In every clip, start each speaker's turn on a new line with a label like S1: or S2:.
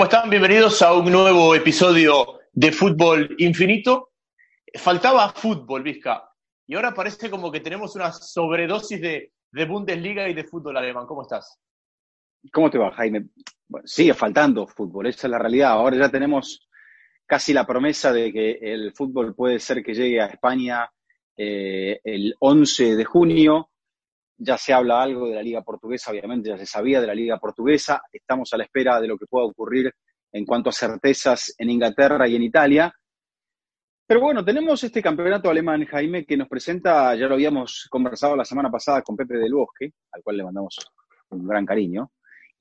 S1: ¿Cómo están? Bienvenidos a un nuevo episodio de Fútbol Infinito. Faltaba fútbol, Vizca, y ahora parece como que tenemos una sobredosis de, Bundesliga y de fútbol alemán. ¿Cómo estás?
S2: ¿Cómo te va, Jaime? sigue faltando fútbol, esa es la realidad. Ahora ya tenemos casi la promesa de que el fútbol puede ser que llegue a España eh, el 11 de junio. Ya se habla algo de la Liga Portuguesa, obviamente ya se sabía de la Liga Portuguesa. Estamos a la espera de lo que pueda ocurrir en cuanto a certezas en Inglaterra y en Italia. Pero bueno, tenemos este campeonato alemán, Jaime, que nos presenta, ya lo habíamos conversado la semana pasada con Pepe del Bosque, al cual le mandamos un gran cariño.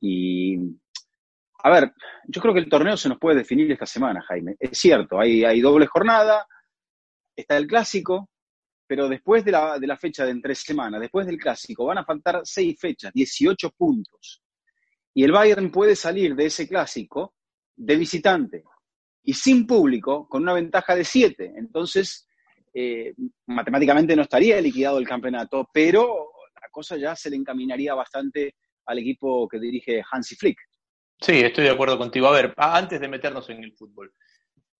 S2: Y, a ver, yo creo que el torneo se nos puede definir esta semana, Jaime. Es cierto, hay, doble jornada, está el clásico, pero después de la, de la fecha de en tres semanas, después del clásico, van a faltar seis fechas, 18 puntos. Y el Bayern puede salir de ese clásico de visitante y sin público con una ventaja de siete. Entonces, eh, matemáticamente no estaría liquidado el campeonato, pero la cosa ya se le encaminaría bastante al equipo que dirige Hansi Flick.
S1: Sí, estoy de acuerdo contigo. A ver, antes de meternos en el fútbol,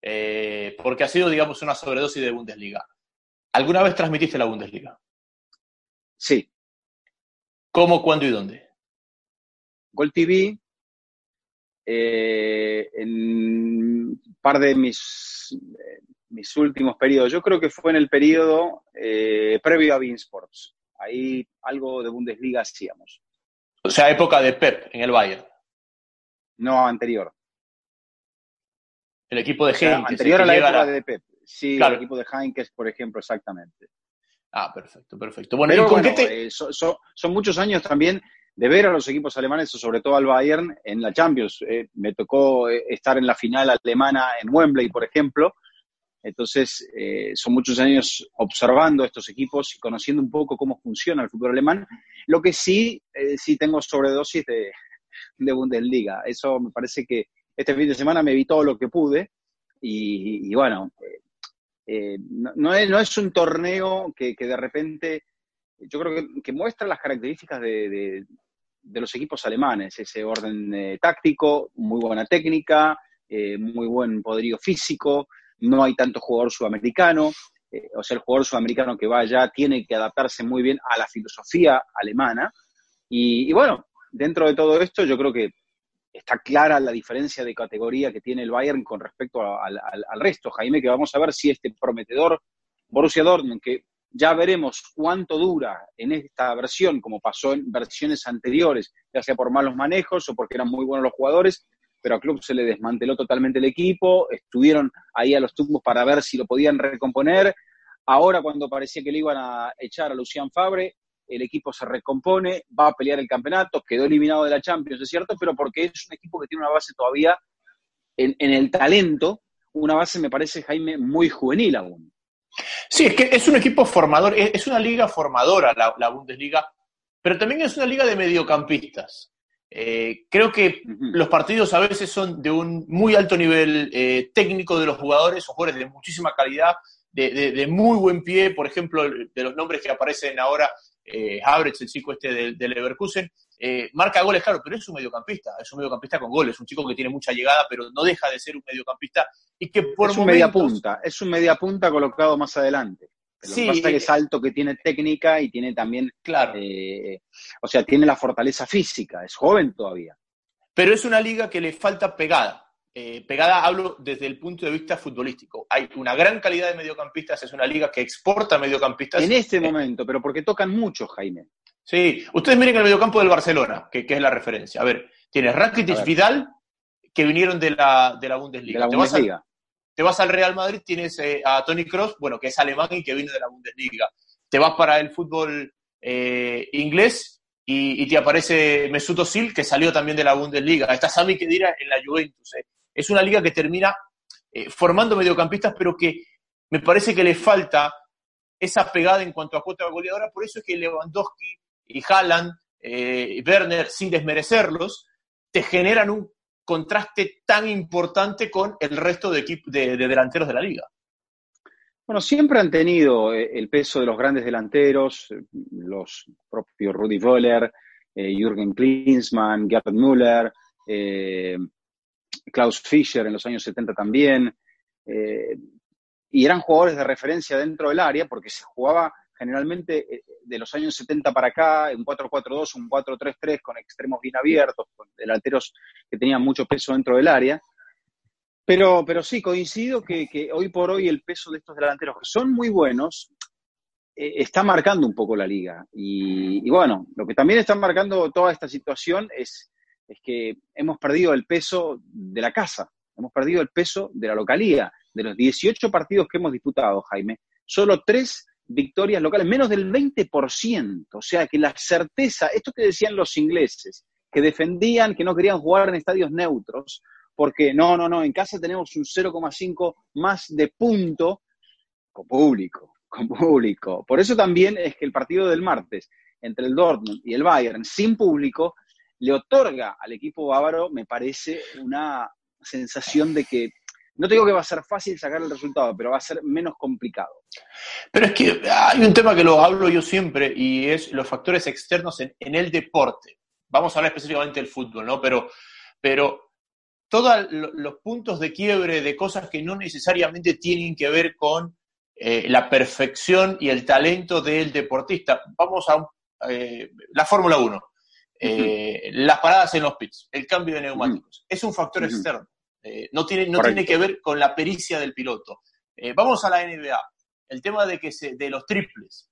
S1: eh, porque ha sido, digamos, una sobredosis de Bundesliga. ¿Alguna vez transmitiste la Bundesliga?
S2: Sí.
S1: ¿Cómo, cuándo y dónde?
S2: Gol TV, eh, en un par de mis, eh, mis últimos periodos. Yo creo que fue en el periodo eh, previo a Bean Sports. Ahí algo de Bundesliga hacíamos.
S1: O sea, época de Pep en el Bayern.
S2: No, anterior.
S1: El equipo de Heinkes.
S2: anterior a la época de Pep. Sí, el equipo de Heinkes, por ejemplo, exactamente.
S1: Ah, perfecto, perfecto. Bueno,
S2: son, muchos años también de ver a los equipos alemanes, sobre todo al Bayern, en la Champions. Eh, me tocó eh, estar en la final alemana en Wembley, por ejemplo. Entonces, eh, son muchos años observando estos equipos y conociendo un poco cómo funciona el fútbol alemán. Lo que sí, sí tengo sobredosis de, de Bundesliga. Eso me parece que este fin de semana me vi todo lo que pude y, bueno, eh, no, es, un torneo que, de repente, yo creo que, muestra las características de, los equipos alemanes, ese orden eh, táctico, muy buena técnica, eh, muy buen poderío físico, no hay tanto jugador sudamericano, o sea, el jugador sudamericano que va allá tiene que adaptarse muy bien a la filosofía alemana. y bueno, dentro de todo esto, yo creo que está clara la diferencia de categoría que tiene el Bayern con respecto al, resto, Jaime, que vamos a ver si este prometedor Borussia Dortmund, que ya veremos cuánto dura en esta versión, como pasó en versiones anteriores, ya sea por malos manejos o porque eran muy buenos los jugadores, pero al club se le desmanteló totalmente el equipo, estuvieron ahí a los tumbos para ver si lo podían recomponer. Ahora, cuando parecía que le iban a echar a Lucian Fabre, el equipo se recompone, va a pelear el campeonato, quedó eliminado de la Champions, es cierto, pero porque es un equipo que tiene una base todavía en, el talento, una base, me parece, Jaime, muy juvenil aún.
S1: Sí, es que es un equipo formador, es una liga formadora la, Bundesliga, pero también es una liga de mediocampistas. Eh, creo que los partidos a veces son de un muy alto nivel eh, técnico de los jugadores, o jugadores de muchísima calidad, de, muy buen pie, por ejemplo, de los nombres que aparecen ahora, eh, el chico este del, Leverkusen, eh, marca goles, claro, pero es un mediocampista, es un mediocampista con goles, un chico que tiene mucha llegada, pero no deja de ser un mediocampista y que por
S2: es un media punta, es un media punta colocado más adelante. sí, que pasa que es alto, que tiene técnica y tiene también,
S1: claro.
S2: Eh, o sea, tiene la fortaleza física, es joven todavía.
S1: Pero es una liga que le falta pegada. Eh, pegada hablo desde el punto de vista futbolístico. Hay una gran calidad de mediocampistas, es una liga que exporta mediocampistas.
S2: En este momento, pero porque tocan mucho, Jaime.
S1: Sí, ustedes miren el mediocampo del Barcelona, que, es la referencia. A ver, tienes Rakitic, Vidal, que vinieron de la, de la Bundesliga.
S2: te,
S1: Vas al, Real Madrid, tienes eh, a Tony Cross, bueno, que es alemán y que viene de la Bundesliga. Te vas para el fútbol eh, inglés y, te aparece Mesut Özil, que salió también de la Bundesliga. Está Sami Khedira en la Juventus es una liga que termina eh, formando mediocampistas, pero que me parece que le falta esa pegada en cuanto a cuota goleadora. Por eso es que Lewandowski y Haaland, eh, Werner, sin desmerecerlos, te generan un contraste tan importante con el resto de, de, de delanteros de la liga.
S2: Bueno, siempre han tenido eh, el peso de los grandes delanteros, los propios Rudi Völler, Jürgen Klinsmann, Gerd Müller, Klaus Fischer en los años 70 también, eh, y eran jugadores de referencia dentro del área porque se jugaba generalmente eh, de los años 70 para acá, un 4-4-2, un 4-3-3 con extremos bien abiertos, con delanteros que tenían mucho peso dentro del área. Pero, pero sí, coincido que, que hoy por hoy el peso de estos delanteros, que son muy buenos, eh, está marcando un poco la liga. Y, bueno, lo que también está marcando toda esta situación es, es que hemos perdido el peso de la casa, hemos perdido el peso de la localía. De los 18 partidos que hemos disputado, Jaime, solo tres victorias locales, menos del 20%. O sea que la certeza, esto que decían los ingleses, que defendían que no querían jugar en estadios neutros, porque no, no, no, en casa tenemos un 0,5 más de punto con público con público. Por eso también es que el partido del martes entre el Dortmund y el Bayern sin público le otorga al equipo bávaro, me parece, una sensación de que no te digo que va a ser fácil sacar el resultado, pero va a ser menos complicado.
S1: Pero es que hay un tema que lo hablo yo siempre y es los factores externos en, el deporte. Vamos a hablar específicamente del fútbol, ¿no? Pero, pero todos los puntos de quiebre de cosas que no necesariamente tienen que ver con eh, la perfección y el talento del deportista. Vamos a eh, la Fórmula 1, eh, las paradas en los pits, el cambio de neumáticos. Es un factor externo. no tiene, no tiene que ver con la pericia del piloto. vamos a la NBA. El tema de, que se, de los triples.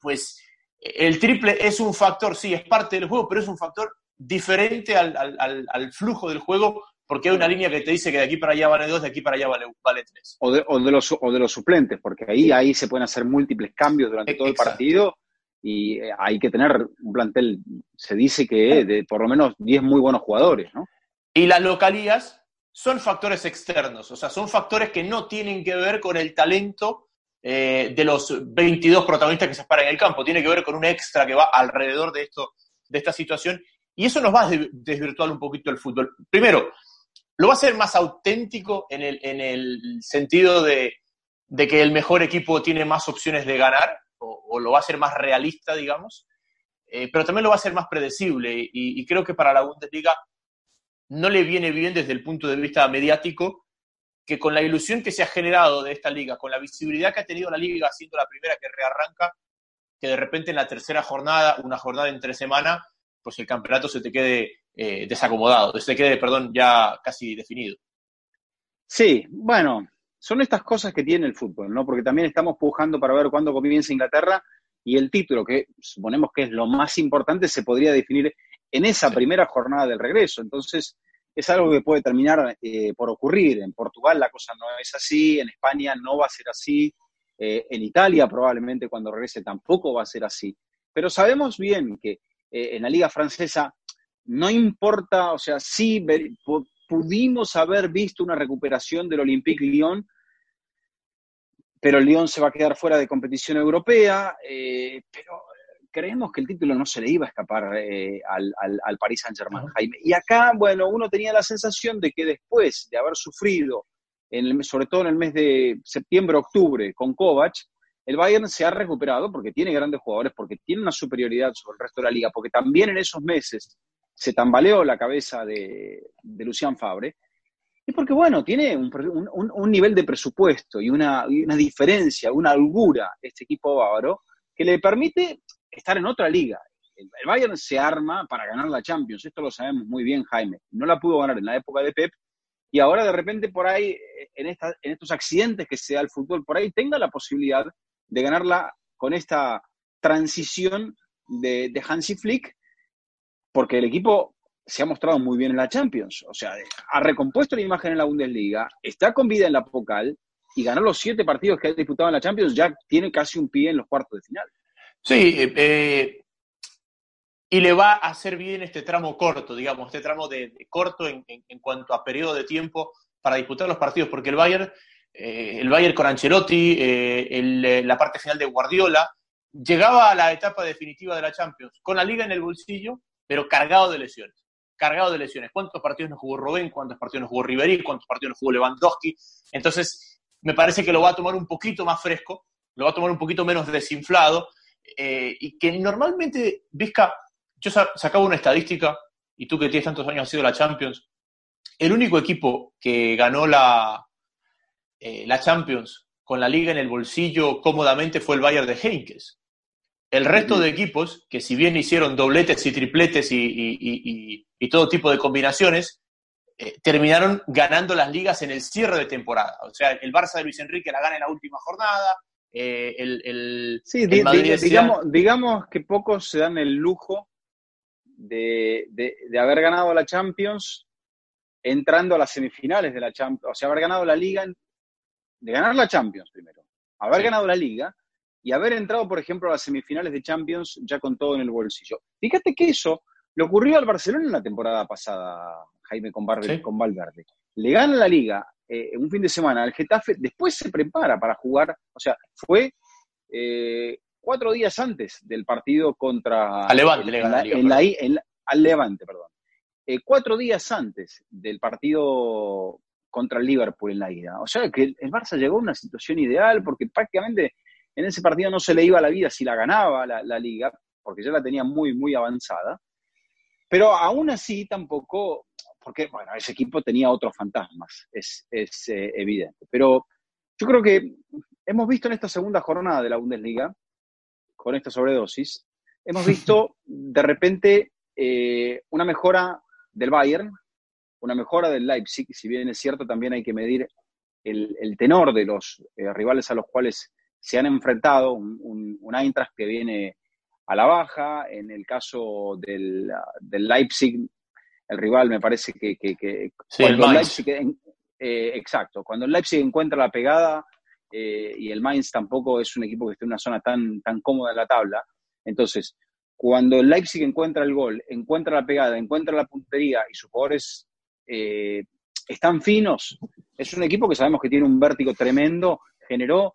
S1: pues el triple es un factor, sí, es parte del juego, pero es un factor diferente al, al flujo del juego porque hay una línea que te dice que de aquí para allá vale dos, de aquí para allá vale, vale tres.
S2: O de, o de, los, o de los suplentes, porque ahí, ahí se pueden hacer múltiples cambios durante todo el partido y eh, hay que tener un plantel, se dice que de por lo menos 10 muy buenos jugadores, ¿no?
S1: Y las localías son factores externos, o sea, son factores que no tienen que ver con el talento eh, de los 22 protagonistas que se paran en el campo, tiene que ver con un extra que va alrededor de, esto, de esta situación y eso nos va a desvirtuar un poquito el fútbol. Primero, lo va a hacer más auténtico en el, en el sentido de, que el mejor equipo tiene más opciones de ganar, o, lo va a hacer más realista, digamos, eh, pero también lo va a hacer más predecible. Y, creo que para la Bundesliga no le viene bien desde el punto de vista mediático que con la ilusión que se ha generado de esta liga, con la visibilidad que ha tenido la liga siendo la primera que rearranca, que de repente en la tercera jornada, una jornada entre semana, pues el campeonato se te quede eh, desacomodado, se te quede, perdón, ya casi definido.
S2: Sí, bueno, son estas cosas que tiene el fútbol, ¿no? Porque también estamos pujando para ver cuándo comienza Inglaterra y el título, que suponemos que es lo más importante, se podría definir en esa primera jornada del regreso. Entonces, es algo que puede terminar eh, por ocurrir. En Portugal la cosa no es así, en España no va a ser así, eh, en Italia probablemente cuando regrese tampoco va a ser así. Pero sabemos bien que eh, en la liga francesa, no importa, o sea, sí pudimos haber visto una recuperación del Olympique Lyon, pero el Lyon se va a quedar fuera de competición europea, eh, pero creemos que el título no se le iba a escapar eh, al, al, Paris Saint-Germain, Jaime. Y acá, bueno, uno tenía la sensación de que después de haber sufrido, en sobre todo en el mes de septiembre-octubre con Kovac, el Bayern se ha recuperado porque tiene grandes jugadores, porque tiene una superioridad sobre el resto de la liga, porque también en esos meses se tambaleó la cabeza de, de Lucian Fabre, y porque, bueno, tiene un, nivel de presupuesto y una, diferencia, una holgura este equipo bávaro que le permite estar en otra liga. El, Bayern se arma para ganar la Champions, esto lo sabemos muy bien, Jaime. No la pudo ganar en la época de Pep, y ahora de repente por ahí, en estos accidentes que se da el fútbol, por ahí tenga la posibilidad de ganarla con esta transición de, de Hansi Flick, porque el equipo se ha mostrado muy bien en la Champions. O sea, ha recompuesto la imagen en la Bundesliga, está con vida en la Pokal y ganó los siete partidos que ha disputado en la Champions, ya tiene casi un pie en los cuartos de final.
S1: Sí, eh, y le va a hacer bien este tramo corto, digamos, este tramo de, corto en, cuanto a periodo de tiempo para disputar los partidos, porque el Bayern eh, el Bayern con Ancelotti, eh, eh, la parte final de Guardiola, llegaba a la etapa definitiva de la Champions con la liga en el bolsillo, pero cargado de lesiones. Cargado de lesiones. ¿Cuántos partidos nos jugó Robén? ¿Cuántos partidos nos jugó Ribery? ¿Cuántos partidos nos jugó Lewandowski? Entonces, me parece que lo va a tomar un poquito más fresco, lo va a tomar un poquito menos desinflado, y que normalmente, Vizca, yo sacaba una estadística, y tú que tienes tantos años has sido la Champions, el único equipo que ganó la, eh, la Champions con la liga en el bolsillo cómodamente fue el Bayern de Heinkes. El resto de equipos, que si bien hicieron dobletes y tripletes y, todo tipo de combinaciones, eh, terminaron ganando las ligas en el cierre de temporada. O sea, el Barça de Luis Enrique la gana en la última jornada. Eh, el,
S2: sí, digamos, digamos que pocos se dan el lujo de, de, haber ganado la Champions entrando a las semifinales de la Champions, o sea, haber ganado la liga, de ganar la Champions primero, haber ganado la liga y haber entrado, por ejemplo, a las semifinales de Champions ya con todo en el bolsillo. Fíjate que eso le ocurrió al Barcelona en la temporada pasada, Jaime, con, con Valverde. Le gana la liga eh, un fin de semana al Getafe, después se prepara para jugar, o sea, fue eh, cuatro días antes del partido contra...
S1: Al Levante,
S2: al Levante, perdón. Eh, cuatro días antes del partido contra el Liverpool en la ida. O sea que el Barça llegó a una situación ideal porque prácticamente en ese partido no se le iba la vida si la ganaba la, liga, porque ya la tenía muy, muy avanzada. Pero aún así tampoco, porque bueno, ese equipo tenía otros fantasmas, es, eh, evidente. Pero yo creo que hemos visto en esta segunda jornada de la Bundesliga, con esta sobredosis, hemos visto de repente eh, una mejora del Bayern, una mejora del Leipzig, si bien es cierto, también hay que medir el, tenor de los eh, rivales a los cuales se han enfrentado, un, Eintracht que viene a la baja, en el caso del, Leipzig, el rival me parece que,
S1: cuando el Leipzig,
S2: eh, exacto, cuando el Leipzig encuentra la pegada eh, y el Mainz tampoco es un equipo que esté en una zona tan, tan cómoda en la tabla, entonces cuando el Leipzig encuentra el gol, encuentra la pegada, encuentra la puntería y sus jugadores eh, están finos, es un equipo que sabemos que tiene un vértigo tremendo, generó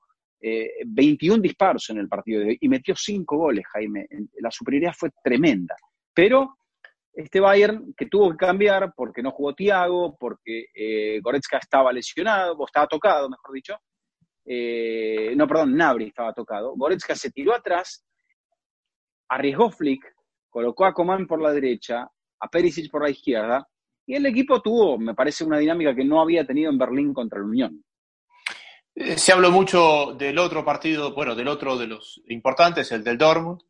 S2: 21 eh, disparos en el partido de hoy y metió 5 goles, Jaime. La superioridad fue tremenda. Pero este Bayern que tuvo que cambiar porque no jugó Thiago, porque eh, Goretzka estaba lesionado, o estaba tocado, mejor dicho. no, perdón, Nabri estaba tocado. Goretzka se tiró atrás, arriesgó Flick, colocó a Coman por la derecha, a Perisic por la izquierda, y el equipo tuvo, me parece, una dinámica que no había tenido en Berlín contra la Unión.
S1: Eh, se habló mucho del otro partido, bueno, del otro de los importantes, el del Dortmund.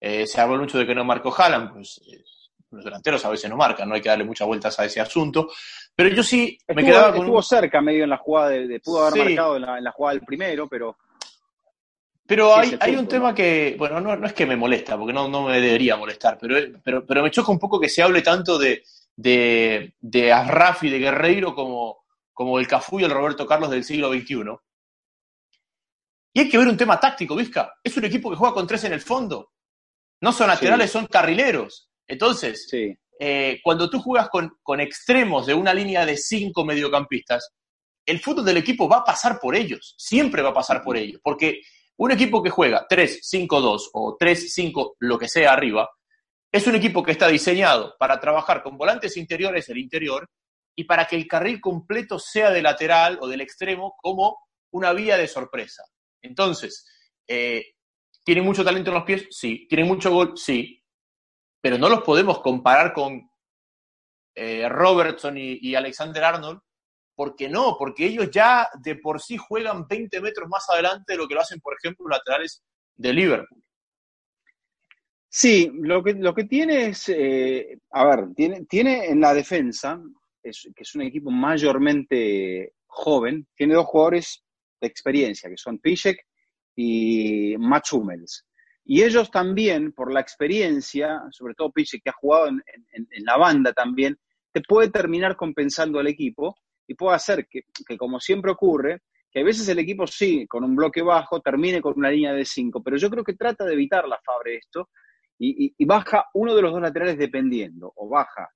S1: Eh, se habló mucho de que no marcó Haaland, pues eh, los delanteros a veces no marcan, no hay que darle muchas vueltas a ese asunto. Pero yo sí
S2: me quedaba con. Estuvo cerca medio en la jugada, de, pudo haber marcado en la, jugada del primero, pero.
S1: Pero hay, hay un tema que, bueno, no, no, es que me molesta, porque no, no me debería molestar, pero, pero, pero me choca un poco que se hable tanto de, de, de y de Guerreiro como, como el Cafú y el Roberto Carlos del siglo XXI. Y hay que ver un tema táctico, Vizca. Es un equipo que juega con tres en el fondo. No son laterales, son carrileros. Entonces, eh, cuando tú juegas con, con, extremos de una línea de cinco mediocampistas, el fútbol del equipo va a pasar por ellos. Siempre va a pasar por ellos. Porque un equipo que juega 3-5-2 o 3-5, lo que sea arriba, es un equipo que está diseñado para trabajar con volantes interiores el interior y para que el carril completo sea de lateral o del extremo como una vía de sorpresa. Entonces, eh, ¿tienen mucho talento en los pies? Sí. ¿Tienen mucho gol? Sí. Pero no los podemos comparar con eh, Robertson y, Alexander Arnold, porque no, porque ellos ya de por sí juegan 20 metros más adelante de lo que lo hacen, por ejemplo, los laterales de Liverpool.
S2: Sí, lo que, lo que tiene es, eh, a ver, tiene, tiene en la defensa, es, que es un equipo mayormente joven, tiene dos jugadores de experiencia, que son Piszek y Mats Hummels. Y ellos también, por la experiencia, sobre todo Piszek, que ha jugado en, la banda también, te puede terminar compensando al equipo y puede hacer que, que, como siempre ocurre, que a veces el equipo sí, con un bloque bajo, termine con una línea de cinco, pero yo creo que trata de evitar la Fabre esto y, baja uno de los dos laterales dependiendo, o baja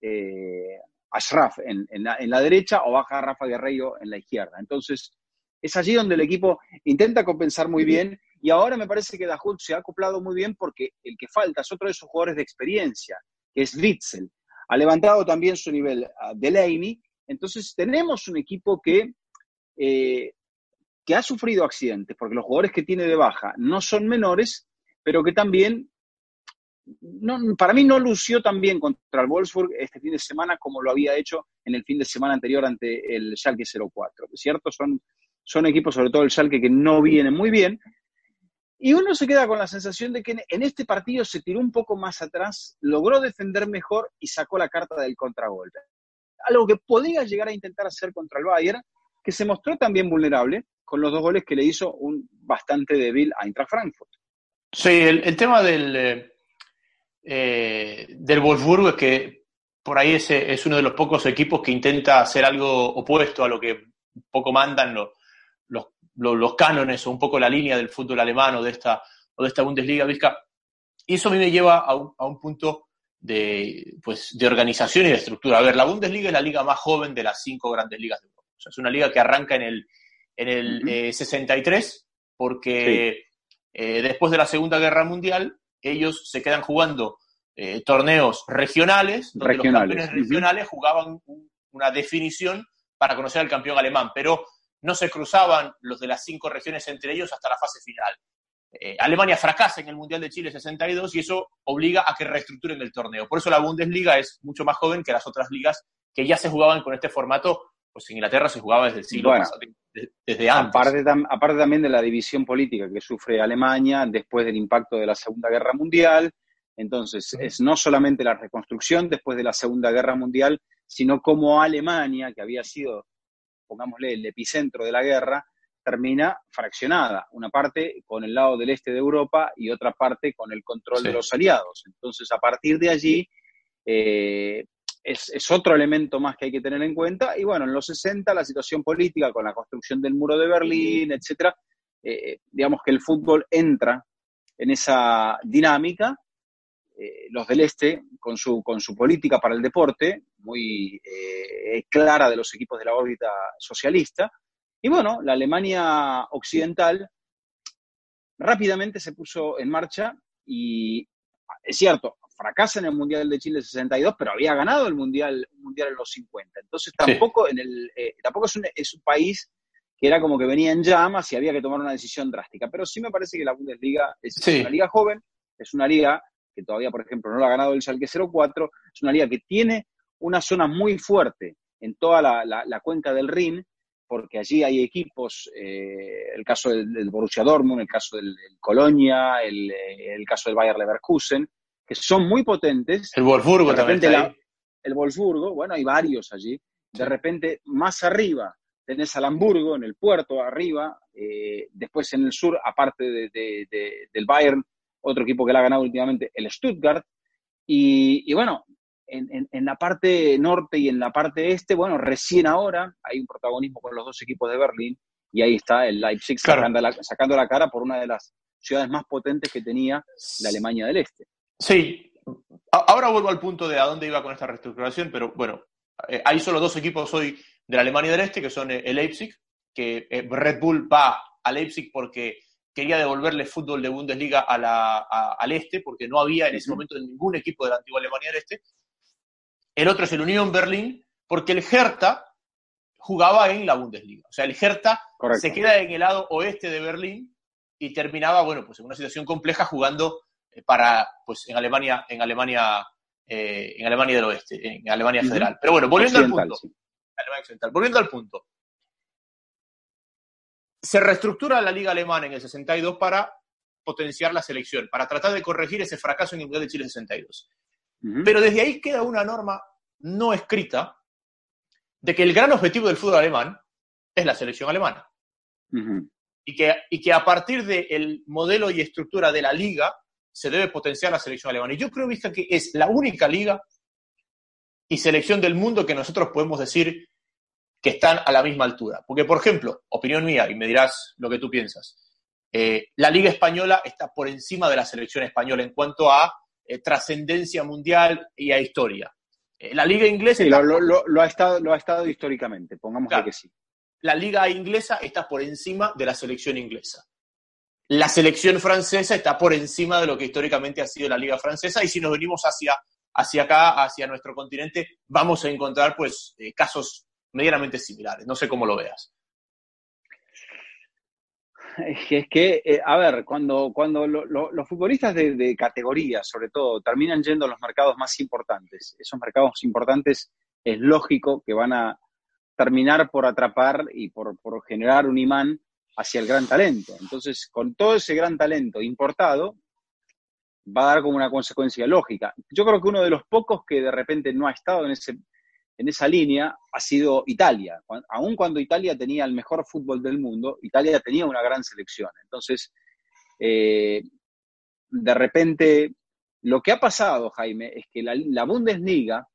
S2: eh, Ashraf en, la, derecha o baja Rafa Guerreiro en la izquierda. Entonces, es allí donde el equipo intenta compensar muy bien y ahora me parece que Dahut se ha acoplado muy bien porque el que falta es otro de esos jugadores de experiencia, que es Witzel. Ha levantado también su nivel a Delaney. Entonces, tenemos un equipo que, eh, que ha sufrido accidentes, porque los jugadores que tiene de baja no son menores, pero que también no, para mí no lució tan bien contra el Wolfsburg este fin de semana como lo había hecho en el fin de semana anterior ante el Schalke 04. ¿Cierto? Son, son equipos, sobre todo el Schalke, que no vienen muy bien. Y uno se queda con la sensación de que en este partido se tiró un poco más atrás, logró defender mejor y sacó la carta del contragolpe. Algo que podía llegar a intentar hacer contra el Bayern, que se mostró también vulnerable con los dos goles que le hizo un bastante débil a Eintracht Frankfurt.
S1: Sí, el, tema del, eh, eh, del Wolfsburgo es que por ahí ese es uno de los pocos equipos que intenta hacer algo opuesto a lo que poco mandan los, los, los, cánones o un poco la línea del fútbol alemán o de esta, o de esta Bundesliga Vizca. Y eso a mí me lleva a un, a un punto de, pues, de organización y de estructura. A ver, la Bundesliga es la liga más joven de las cinco grandes ligas de Europa. O sea, es una liga que arranca en el, en el 63 eh, porque eh, después de la Segunda Guerra Mundial ellos se quedan jugando eh, torneos regionales, donde los campeones regionales jugaban una definición para conocer al campeón alemán, pero no se cruzaban los de las cinco regiones entre ellos hasta la fase final. Eh, Alemania fracasa en el Mundial de Chile 62 y eso obliga a que reestructuren el torneo. Por eso la Bundesliga es mucho más joven que las otras ligas que ya se jugaban con este formato. Pues en Inglaterra se jugaba desde el siglo pasado, desde antes.
S2: Aparte, aparte también de la división política que sufre Alemania después del impacto de la Segunda Guerra Mundial, entonces, es no solamente la reconstrucción después de la Segunda Guerra Mundial, sino cómo Alemania, que había sido, pongámosle, el epicentro de la guerra, termina fraccionada, una parte con el lado del este de Europa y otra parte con el control de los aliados. Entonces, a partir de allí, eh, es, otro elemento más que hay que tener en cuenta. Y bueno, en los 60 la situación política con la construcción del muro de Berlín, etcétera, eh, digamos que el fútbol entra en esa dinámica eh, los del Este, con su, con su política para el deporte, muy eh, clara de los equipos de la órbita socialista. Y bueno, la Alemania occidental rápidamente se puso en marcha y es cierto, fracasa en el Mundial de Chile 62, pero había ganado el Mundial, mundial en los 50. Entonces tampoco, en el, eh, tampoco es un, es un país que era como que venía en llamas y había que tomar una decisión drástica. Pero sí me parece que la Bundesliga es una liga joven, es una liga que todavía, por ejemplo, no lo ha ganado el Schalke 04, es una liga que tiene una zona muy fuerte en toda la, cuenca del Rin, porque allí hay equipos, eh, el caso del, Borussia Dortmund, el caso del, Colonia, el, el, caso del Bayer Leverkusen, que son muy potentes.
S1: El Wolfsburgo también.
S2: el Wolfsburgo, bueno, hay varios allí. De repente, más arriba, tenés al Hamburgo, en el puerto, arriba. Eh, después en el sur, aparte del Bayern, otro equipo que le ha ganado últimamente, el Stuttgart. Y, bueno, en, la parte norte y en la parte este, bueno, recién ahora hay un protagonismo con los dos equipos de Berlín y ahí está el Leipzig sacando, la, cara por una de las ciudades más potentes que tenía la Alemania del Este.
S1: Sí, ahora vuelvo al punto de a dónde iba con esta reestructuración, pero bueno, eh, hay solo dos equipos hoy de la Alemania del Este, que son el Leipzig, que eh, Red Bull va a Leipzig porque quería devolverle fútbol de Bundesliga al este, porque no había en ese momento ningún equipo de la antigua Alemania del Este. El otro es el Unión Berlín, porque el Hertha jugaba en la Bundesliga. O sea, el Hertha se queda en el lado oeste de Berlín y terminaba, bueno, pues en una situación compleja jugando eh, para, pues en Alemania, en Alemania, eh, en Alemania del Oeste, en Alemania Federal. Pero bueno, volviendo al punto. Volviendo al punto se reestructura la liga alemana en el 62 para potenciar la selección, para tratar de corregir ese fracaso en el Mundial de Chile 62. Pero desde ahí queda una norma no escrita de que el gran objetivo del fútbol alemán es la selección alemana. y, que, y que a partir del modelo y estructura de la liga se debe potenciar la selección alemana. Y yo creo, Vista, que es la única liga y selección del mundo que nosotros podemos decir que están a la misma altura. Porque, por ejemplo, opinión mía, y me dirás lo que tú piensas, eh, la Liga Española está por encima de la selección española en cuanto a eh, trascendencia mundial y a historia. Eh, la Liga Inglesa...
S2: lo, ha estado, lo ha estado históricamente, pongamos que sí.
S1: La Liga Inglesa está por encima de la selección inglesa. La selección francesa está por encima de lo que históricamente ha sido la Liga Francesa y si nos venimos hacia, hacia acá, hacia nuestro continente, vamos a encontrar pues casos medianamente similares. No sé cómo lo veas.
S2: Es que, eh, a ver, cuando, cuando los futbolistas de, categoría, sobre todo, terminan yendo a los mercados más importantes, esos mercados importantes es lógico que van a terminar por atrapar y por, por generar un imán hacia el gran talento. Entonces, con todo ese gran talento importado, va a dar como una consecuencia lógica. Yo creo que uno de los pocos que de repente no ha estado en, ese, en esa línea ha sido Italia. Aun cuando Italia tenía el mejor fútbol del mundo, Italia tenía una gran selección. Entonces, eh, de repente, lo que ha pasado, Jaime, es que la, Bundesliga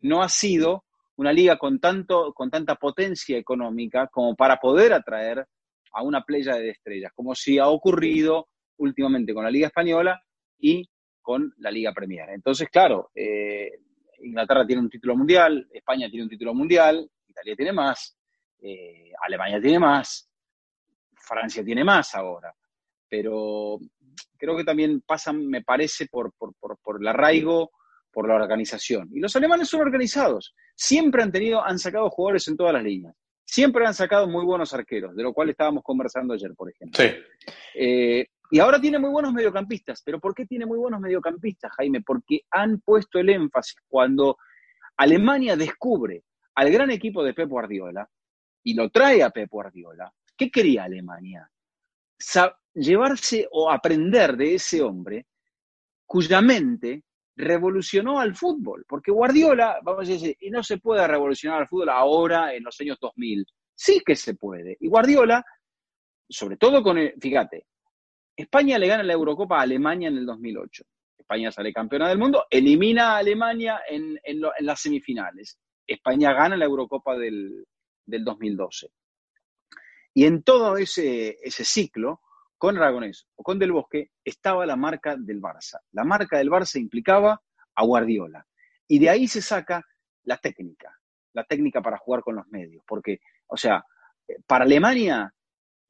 S2: no ha sido una liga con, tanto, con tanta potencia económica como para poder atraer a una playa de estrellas, como si ha ocurrido últimamente con la Liga Española y con la Liga Premier. Entonces, claro, eh, Inglaterra tiene un título mundial, España tiene un título mundial, Italia tiene más, eh, Alemania tiene más, Francia tiene más ahora. Pero creo que también pasa, me parece, por, por, por, el arraigo, por la organización. Y los alemanes son organizados. Siempre han tenido, han sacado jugadores en todas las líneas. Siempre han sacado muy buenos arqueros, de lo cual estábamos conversando ayer, por ejemplo.
S1: Sí.
S2: Eh, y ahora tiene muy buenos mediocampistas. ¿Pero por qué tiene muy buenos mediocampistas, Jaime? Porque han puesto el énfasis cuando Alemania descubre al gran equipo de Pep Guardiola y lo trae a Pep Guardiola. ¿Qué quería Alemania? llevarse o aprender de ese hombre cuya mente revolucionó al fútbol. Porque Guardiola, vamos a decir, y no se puede revolucionar al fútbol ahora en los años 2000. Sí que se puede. Y Guardiola, sobre todo con, el, fíjate, España le gana la Eurocopa a Alemania en el 2008. España sale campeona del mundo, elimina a Alemania en, las semifinales. España gana la Eurocopa del, 2012. Y en todo ese, ciclo, con Aragonés o con Del Bosque, estaba la marca del Barça. La marca del Barça implicaba a Guardiola. Y de ahí se saca la técnica, la técnica para jugar con los medios. Porque, o sea, para Alemania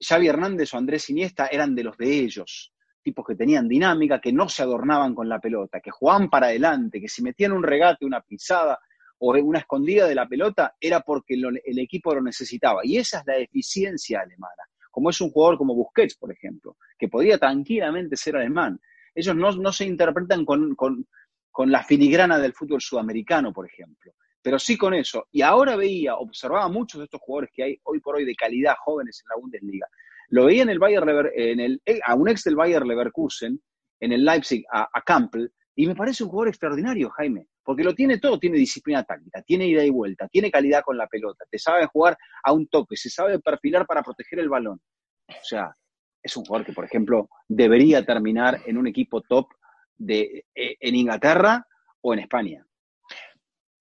S2: Xavi Hernández o Andrés Iniesta eran de los de ellos, tipos que tenían dinámica, que no se adornaban con la pelota, que jugaban para adelante, que si metían un regate, una pisada o una escondida de la pelota, era porque el equipo lo necesitaba. Y esa es la eficiencia alemana, como es un jugador como Busquets, por ejemplo, que podía tranquilamente ser alemán. Ellos no, se interpretan con, con la filigrana del fútbol sudamericano, por ejemplo pero sí con eso. Y ahora veía, observaba muchos de estos jugadores que hay hoy por hoy de calidad jóvenes en la Bundesliga. Lo veía en el Bayern en el, eh, a un ex del Bayern Leverkusen, en el Leipzig, a, a Campbell, y me parece un jugador extraordinario, Jaime, porque lo tiene todo, tiene disciplina táctica, tiene ida y vuelta, tiene calidad con la pelota, te sabe jugar a un toque, se sabe perfilar para proteger el balón. O sea, es un jugador que, por ejemplo, debería terminar en un equipo top de, eh, en Inglaterra o en España.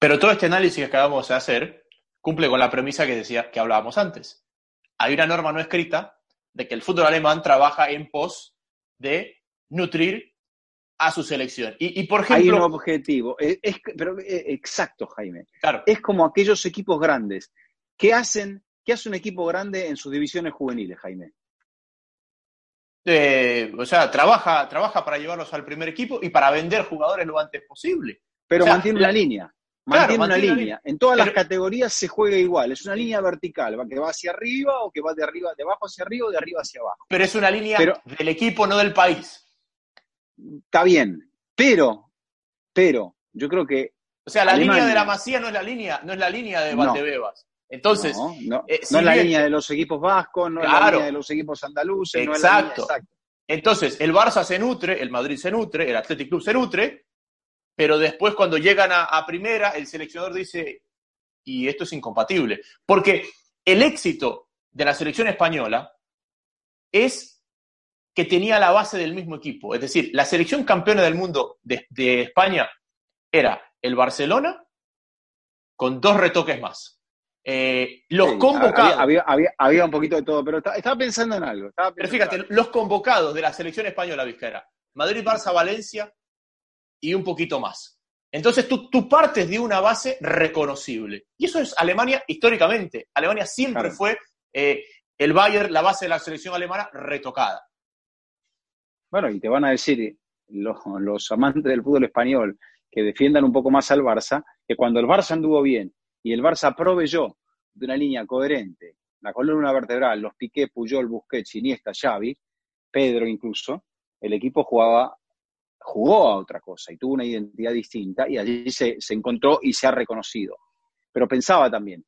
S1: Pero todo este análisis que acabamos de hacer cumple con la premisa que, decía, que hablábamos antes. Hay una norma no escrita de que el fútbol alemán trabaja en pos de nutrir a su selección. Y, por ejemplo...
S2: Hay un objetivo. Es, pero, eh, exacto, Jaime.
S1: Claro.
S2: Es como aquellos equipos grandes. ¿Qué hacen? ¿Qué hace un equipo grande en sus divisiones juveniles, Jaime?
S1: Eh, o sea, trabaja, trabaja para llevarlos al primer equipo y para vender jugadores lo antes posible.
S2: Pero mantiene una línea. Mantiene, una línea. En todas las categorías se juega igual. Es una línea vertical, que va hacia arriba o que va de arriba, de abajo hacia arriba o de arriba hacia abajo.
S1: Pero es una línea del equipo, no del país.
S2: Está bien. Pero, pero, yo creo que.
S1: O sea, la línea de la Masía no es la línea, no es la línea de Valdebebas. Entonces,
S2: no, no, eh, es la línea de los equipos vascos, no es la línea de los equipos andaluces,
S1: exacto. no es la línea Entonces, el Barça se nutre, el Madrid se nutre, el Athletic Club se nutre, pero después cuando llegan a, primera, el seleccionador dice, y esto es incompatible, porque el éxito de la selección española es que tenía la base del mismo equipo. Es decir, la selección campeona del mundo de, España era el Barcelona con dos retoques más. Eh, los convocados.
S2: Había, un poquito de todo, pero estaba, pensando en algo.
S1: pero fíjate, los convocados de la selección española, Vizcara, Madrid, Barça, Valencia, y un poquito más. Entonces tú, tú, partes de una base reconocible. Y eso es Alemania históricamente. Alemania siempre fue eh, el Bayern, la base de la selección alemana retocada.
S2: Bueno, y te van a decir los, los amantes del fútbol español que defiendan un poco más al Barça, que cuando el Barça anduvo bien y el Barça proveyó de una línea coherente la columna vertebral, los Piqué, Puyol, Busquets, Iniesta, Xavi, Pedro incluso, el equipo jugaba, jugó a otra cosa y tuvo una identidad distinta y allí se, se encontró y se ha reconocido. Pero pensaba también,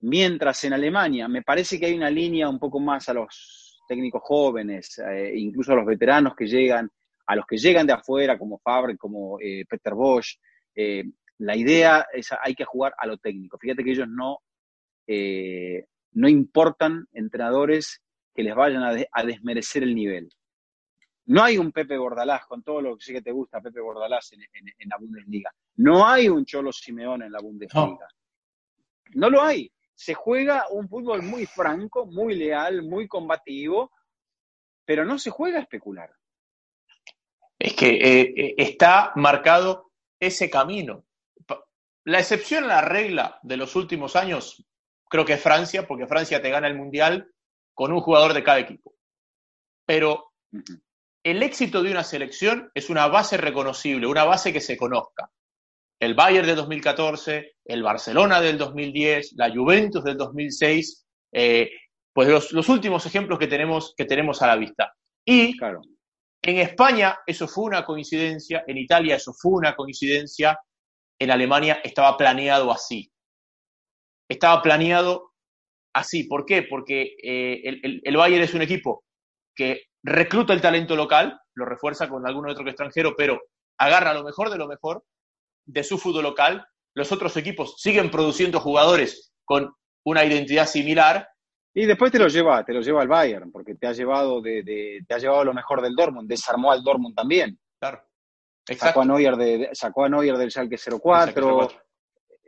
S2: mientras en Alemania me parece que hay una línea un poco más a los técnicos jóvenes, eh, incluso a los veteranos que llegan, a los que llegan de afuera, como Fabre, como eh, Peter Bosch, eh, la idea es hay que jugar a lo técnico. Fíjate que ellos no, no importan entrenadores que les vayan a, desmerecer el nivel. No hay un Pepe Bordalás, con todo lo que sé que te gusta, Pepe Bordalás en, la Bundesliga. No hay un Cholo Simeone en la Bundesliga. no lo hay. Se juega un fútbol muy franco, muy leal, muy combativo, pero no se juega a especular.
S1: Es que eh, eh, está marcado ese camino. La excepción a la regla de los últimos años, creo que es Francia, porque Francia te gana el Mundial con un jugador de cada equipo. Pero el éxito de una selección es una base reconocible, una base que se conozca. El Bayern de 2014, el Barcelona del 2010, la Juventus del 2006, eh, pues los, los, últimos ejemplos que tenemos, que tenemos a la vista. Y claro. En España eso fue una coincidencia, en Italia eso fue una coincidencia, en Alemania estaba planeado así. Estaba planeado así. ¿Por qué? Porque eh, el, Bayern es un equipo que recluta el talento local, lo refuerza con algún otro que extranjero, pero agarra lo mejor de lo mejor de su fútbol local. Los otros equipos siguen produciendo jugadores con una identidad similar
S2: y después te lo lleva, te lo lleva al Bayern, porque te ha llevado de, te ha llevado lo mejor del Dortmund, desarmó al Dortmund también.
S1: Claro.
S2: Sacó a Neuer de, sacó a Neuer del Schalke 04.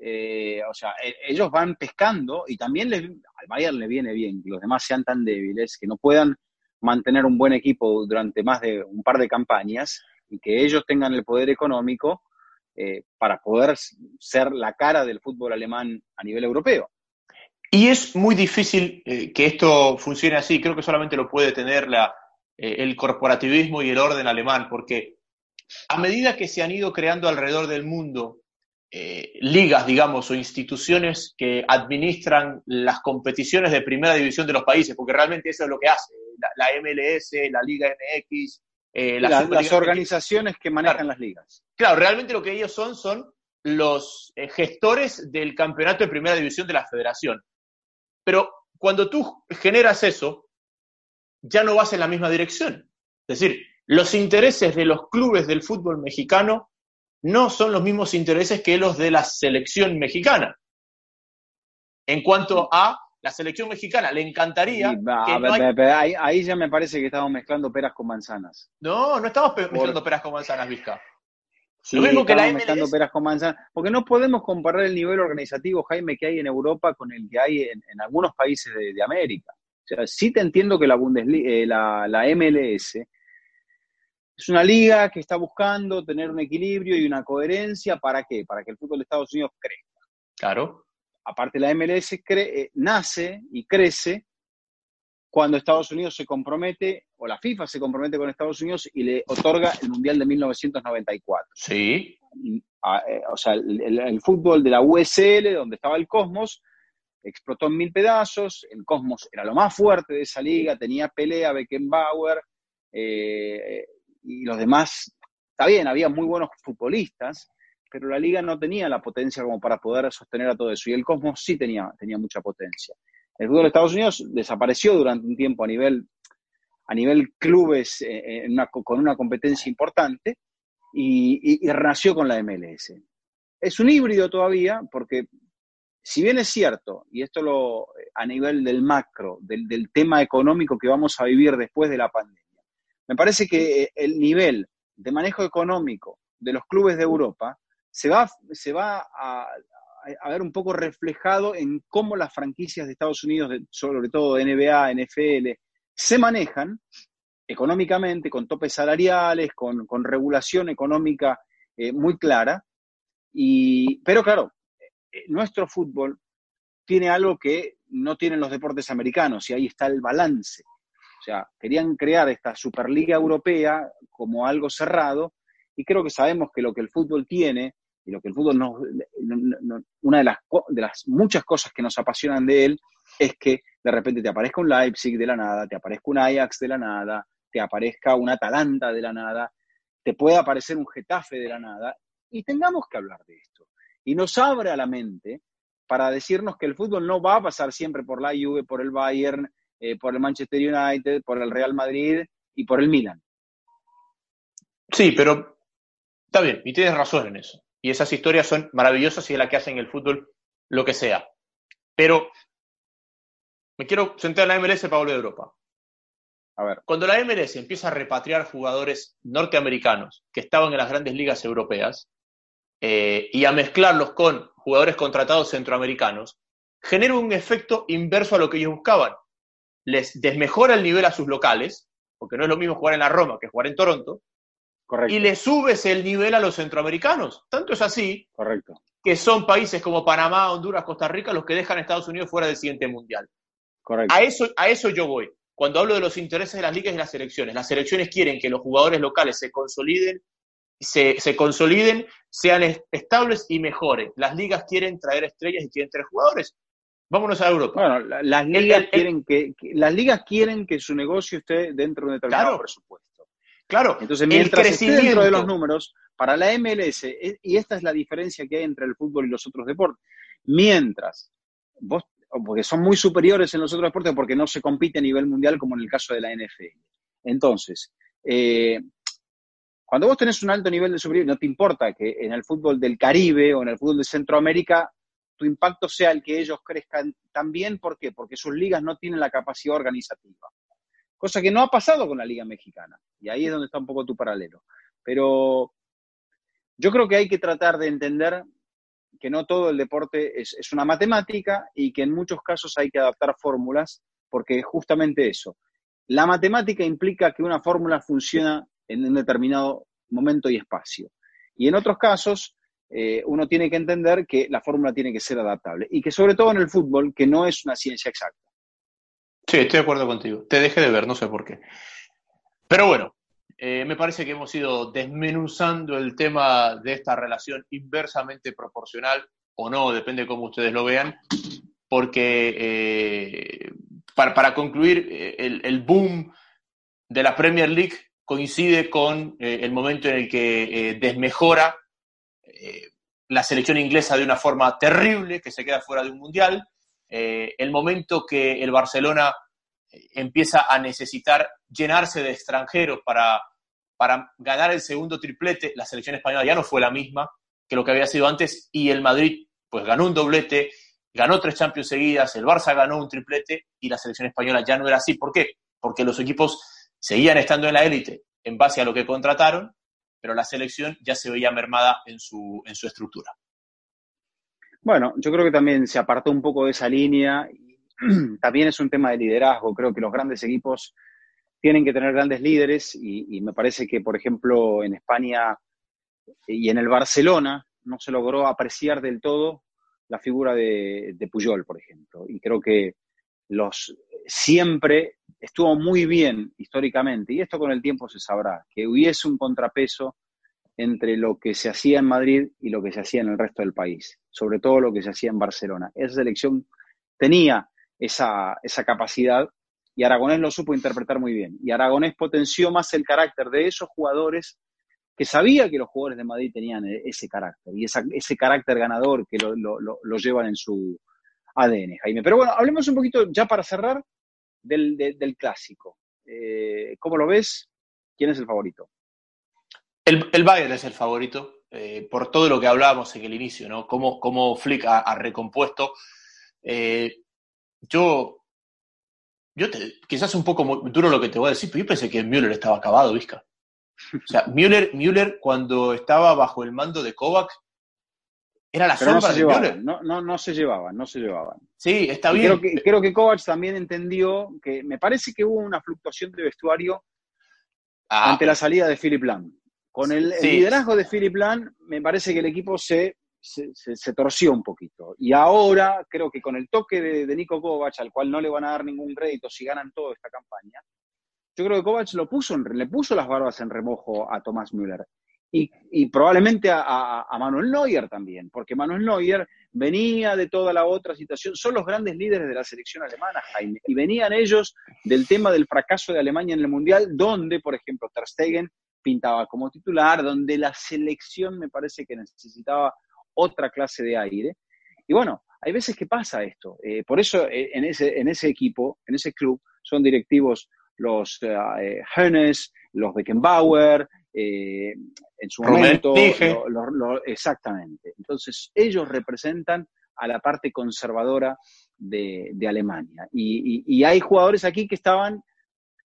S2: Eh, o sea, e, ellos van pescando y también al Bayern le viene bien que los demás sean tan débiles, que no puedan mantener un buen equipo durante más de un par de campañas y que ellos tengan el poder económico eh, para poder ser la cara del fútbol alemán a nivel europeo.
S1: Y es muy difícil eh, que esto funcione así. Creo que solamente lo puede tener la, eh, el corporativismo y el orden alemán, porque a medida que se han ido creando alrededor del mundo eh, ligas, digamos, o instituciones que administran las competiciones de primera división de los países, porque realmente eso es lo que hace la, MLS, la Liga MX,
S2: las organizaciones que manejan las ligas.
S1: Claro, realmente lo que ellos son son los gestores del campeonato de primera división de la federación. Pero cuando tú generas eso, ya no vas en la misma dirección. Es decir, los intereses de los clubes del fútbol mexicano no son los mismos intereses que los de la selección mexicana. En cuanto a la selección mexicana, le encantaría.
S2: ahí, ya me parece que estamos mezclando peras con manzanas.
S1: No, no estamos mezclando peras con manzanas, Vizca.
S2: Sí, lo mismo que la MLS. peras con manzanas, porque no podemos comparar el nivel organizativo, Jaime, que hay en Europa con el que hay en, algunos países de, América. O sea, sí te entiendo que la, Bundesliga, eh, la, la MLS es una liga que está buscando tener un equilibrio y una coherencia, ¿para qué? Para que el fútbol de Estados Unidos crezca.
S1: Claro.
S2: Aparte, la MLS eh, nace y crece cuando Estados Unidos se compromete, o la FIFA se compromete con Estados Unidos y le otorga el Mundial de 1994.
S1: Sí.
S2: Eh, o sea, el, fútbol de la USL, donde estaba el Cosmos, explotó en mil pedazos, el Cosmos era lo más fuerte de esa liga, tenía pelea, Beckenbauer, eh, y los demás, está bien, había muy buenos futbolistas, pero la liga no tenía la potencia como para poder sostener a todo eso, y el Cosmos sí tenía, tenía mucha potencia. El fútbol de Estados Unidos desapareció durante un tiempo a nivel, a nivel clubes eh, con una competencia importante y, renació con la MLS. Es un híbrido todavía porque si bien es cierto, y esto lo a nivel del macro, del, tema económico que vamos a vivir después de la pandemia, me parece que eh, el nivel de manejo económico de los clubes de Europa se va, se va a, a ver un poco reflejado en cómo las franquicias de Estados Unidos, sobre todo NBA, NFL, se manejan económicamente, con topes salariales, con, regulación económica eh, muy clara. Y, pero claro, eh, nuestro fútbol tiene algo que no tienen los deportes americanos y ahí está el balance. O sea, querían crear esta Superliga Europea como algo cerrado y creo que sabemos que lo que el fútbol tiene y lo que el fútbol nos, una de las, de las muchas cosas que nos apasionan de él es que de repente te aparezca un Leipzig de la nada, te aparezca un Ajax de la nada, te aparezca un Atalanta de la nada, te pueda aparecer un Getafe de la nada, y tengamos que hablar de esto. Y nos abre a la mente para decirnos que el fútbol no va a pasar siempre por la Juve, por el Bayern, eh, por el Manchester United, por el Real Madrid y por el Milan.
S1: Sí, pero está bien, y tienes razón en eso. Y esas historias son maravillosas y es la que hacen el fútbol lo que sea. Pero me quiero centrar en la MLS para volver a Europa. A ver. Cuando la MLS empieza a repatriar jugadores norteamericanos que estaban en las grandes ligas europeas eh, y a mezclarlos con jugadores contratados centroamericanos, genera un efecto inverso a lo que ellos buscaban. Les desmejora el nivel a sus locales, porque no es lo mismo jugar en la Roma que jugar en Toronto, Correcto. y le subes el nivel a los centroamericanos. Tanto es así
S2: Correcto.
S1: que son países como Panamá, Honduras, Costa Rica los que dejan a Estados Unidos fuera del siguiente mundial.
S2: Correcto.
S1: A eso, a eso yo voy. Cuando hablo de los intereses de las ligas y las selecciones, las selecciones quieren que los jugadores locales se consoliden, se, se consoliden, sean estables y mejoren. Las ligas quieren traer estrellas y quieren traer jugadores. Vámonos a Europa.
S2: Bueno, las ligas quieren que, las ligas quieren que su negocio esté dentro de un determinado presupuesto.
S1: Claro.
S2: Entonces, mientras esté dentro de los números, para la MLS, e, y esta es la diferencia que hay entre el fútbol y los otros deportes, mientras vos porque son muy superiores en los otros deportes porque no se compite a nivel mundial como en el caso de la NFL. Entonces, eh, cuando vos tenés un alto nivel de superioridad, no te importa que en el fútbol del Caribe o en el fútbol de Centroamérica tu impacto sea el que ellos crezcan también. ¿Por qué? Porque sus ligas no tienen la capacidad organizativa. Cosa que no ha pasado con la Liga Mexicana. Y ahí es donde está un poco tu paralelo. Pero yo creo que hay que tratar de entender que no todo el deporte es, una matemática y que en muchos casos hay que adaptar fórmulas porque justamente eso. La matemática implica que una fórmula funciona en un determinado momento y espacio. Y en otros casos, eh, uno tiene que entender que la fórmula tiene que ser adaptable y que sobre todo en el fútbol, que no es una ciencia exacta.
S1: Sí, estoy de acuerdo contigo. Te dejé de ver, no sé por qué. Pero bueno, eh, me parece que hemos ido desmenuzando el tema de esta relación inversamente proporcional o no, depende de cómo ustedes lo vean, porque eh, para, concluir, eh, el, boom de la Premier League coincide con el momento en el que desmejora la selección inglesa de una forma terrible, que se queda fuera de un mundial, el momento que el Barcelona empieza a necesitar llenarse de extranjeros para para ganar el segundo triplete, la selección española ya no fue la misma que lo que había sido antes y el Madrid pues ganó un doblete, ganó tres Champions seguidas, el Barça ganó un triplete y la selección española ya no era así. ¿Por qué? Porque los equipos seguían estando en la élite en base a lo que contrataron, pero la selección ya se veía mermada en su, en su estructura.
S2: Bueno, yo creo que también se apartó un poco de esa línea. También es un tema de liderazgo. Creo que los grandes equipos tienen que tener grandes líderes y, me parece que, por ejemplo, en España y en el Barcelona no se logró apreciar del todo la figura de, Puyol, por ejemplo. Y creo que los siempre estuvo muy bien históricamente, y esto con el tiempo se sabrá, que hubiese un contrapeso entre lo que se hacía en Madrid y lo que se hacía en el resto del país, sobre todo lo que se hacía en Barcelona. Esa selección tenía esa, esa capacidad y Aragonés lo supo interpretar muy bien. Y Aragonés potenció más el carácter de esos jugadores que sabía que los jugadores de Madrid tenían e-, ese carácter y ese carácter ganador que lo, llevan en su ADN, Jaime. Pero bueno, hablemos un poquito ya para cerrar del, clásico. Eh, ¿Cómo lo ves? ¿Quién es el favorito?
S1: El, Bayern es el favorito, eh, por todo lo que hablábamos en el inicio, ¿no? Cómo, cómo Flick ha, recompuesto. Eh, yo yo te, quizás un poco duro lo que te voy a decir, pero yo pensé que Müller estaba acabado, Vizca. O sea, Müller, Müller cuando estaba bajo el mando de Kovac, era la
S2: sombra no de Müller. No, no, no se llevaban, no se llevaban.
S1: Sí, está bien.
S2: Creo que, creo que Kovac también entendió que me parece que hubo una fluctuación de vestuario ah, ante la salida de Philip Lam. Con el, liderazgo de Philip Lam, me parece que el equipo se se, torció un poquito. Y ahora creo que con el toque de, Nico Kovac, al cual no le van a dar ningún crédito si ganan toda esta campaña, yo creo que Kovac lo puso le puso las barbas en remojo a Tomás Müller. Y, probablemente a, Manuel Neuer también, porque Manuel Neuer venía de toda la otra situación. Son los grandes líderes de la selección alemana, Jaime, y venían ellos del tema del fracaso de Alemania en el Mundial, donde, por ejemplo, Ter Stegen pintaba como titular, donde la selección me parece que necesitaba otra clase de aire. Y bueno, hay veces que pasa esto. Eh, por eso eh, en, ese, en ese equipo, en ese club, son directivos los eh, los Beckenbauer, eh, en su momento. exactamente. Entonces, ellos representan a la parte conservadora de, Alemania. Y, hay jugadores aquí que estaban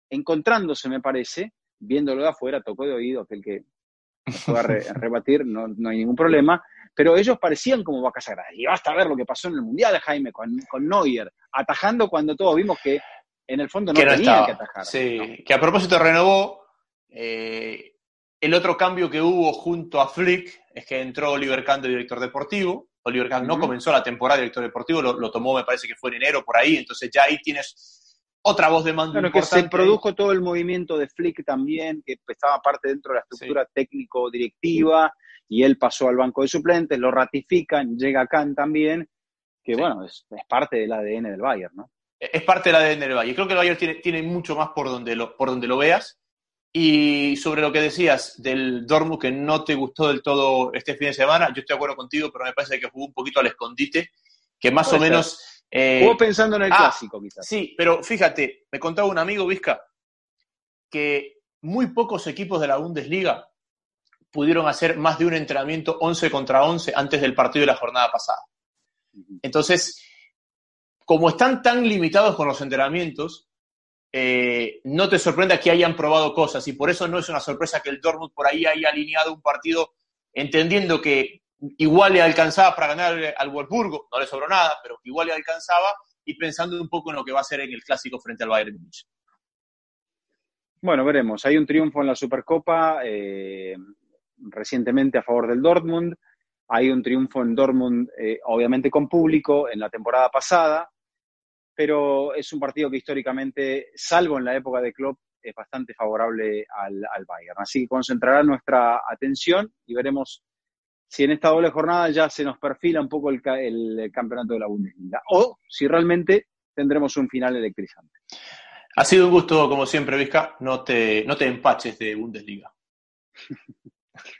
S2: encontrándose, me parece, viéndolo de afuera, tocó de oído, aquel que pueda rebatir, no, hay ningún problema, pero ellos parecían como vacas sagradas. Y basta ver lo que pasó en el Mundial, Jaime, con, con Neuer, atajando cuando todos vimos que en el fondo no, tenía que atajar.
S1: Sí, que a propósito renovó. Eh, el otro cambio que hubo junto a Flick es que entró Oliver Kahn de director deportivo. Oliver Kahn no comenzó la temporada de director deportivo, lo, tomó, me parece que fue en enero por ahí. Entonces ya ahí tienes otra voz de mando.
S2: que se produjo todo el movimiento de Flick también, que estaba parte dentro de la estructura técnico-directiva, y él pasó al banco de suplentes, lo ratifican, llega Kahn también, que bueno, es, parte del ADN del Bayern, ¿no?
S1: Es parte del ADN del Bayern. Creo que el Bayern tiene, tiene mucho más por donde, lo, por donde lo veas. Y sobre lo que decías del Dortmund que no te gustó del todo este fin de semana, yo estoy de acuerdo contigo, pero me parece que jugó un poquito al escondite, que más o menos...
S2: Eh, jugó pensando en el ah, clásico, quizás.
S1: Sí, pero fíjate, me contaba un amigo, Vizca, que muy pocos equipos de la Bundesliga pudieron hacer más de un entrenamiento 11 contra 11 antes del partido de la jornada pasada. Entonces, como están tan limitados con los entrenamientos, eh, no te sorprenda que hayan probado cosas y por eso no es una sorpresa que el Dortmund por ahí haya alineado un partido entendiendo que igual le alcanzaba para ganar al Wolfsburgo, no le sobró nada, pero igual le alcanzaba y pensando un poco en lo que va a ser en el clásico frente al Bayern Munich.
S2: Bueno, veremos. Hay un triunfo en la Supercopa. Eh, recientemente a favor del Dortmund. Hay un triunfo en Dortmund, eh, obviamente con público, en la temporada pasada, pero es un partido que históricamente, salvo en la época de Klopp, es bastante favorable al, al Bayern. Así que concentrará nuestra atención y veremos si en esta doble jornada ya se nos perfila un poco el, el, campeonato de la Bundesliga o si realmente tendremos un final electrizante.
S1: Ha sido un gusto, como siempre, Vizca. No te, no te empaches de Bundesliga.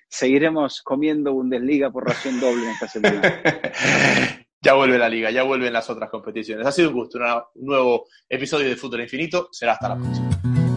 S2: seguiremos comiendo Bundesliga por ración doble en esta semana.
S1: ya vuelve la liga, ya vuelven las otras competiciones. Ha sido un gusto, un nuevo episodio de Fútbol Infinito. Será hasta la próxima.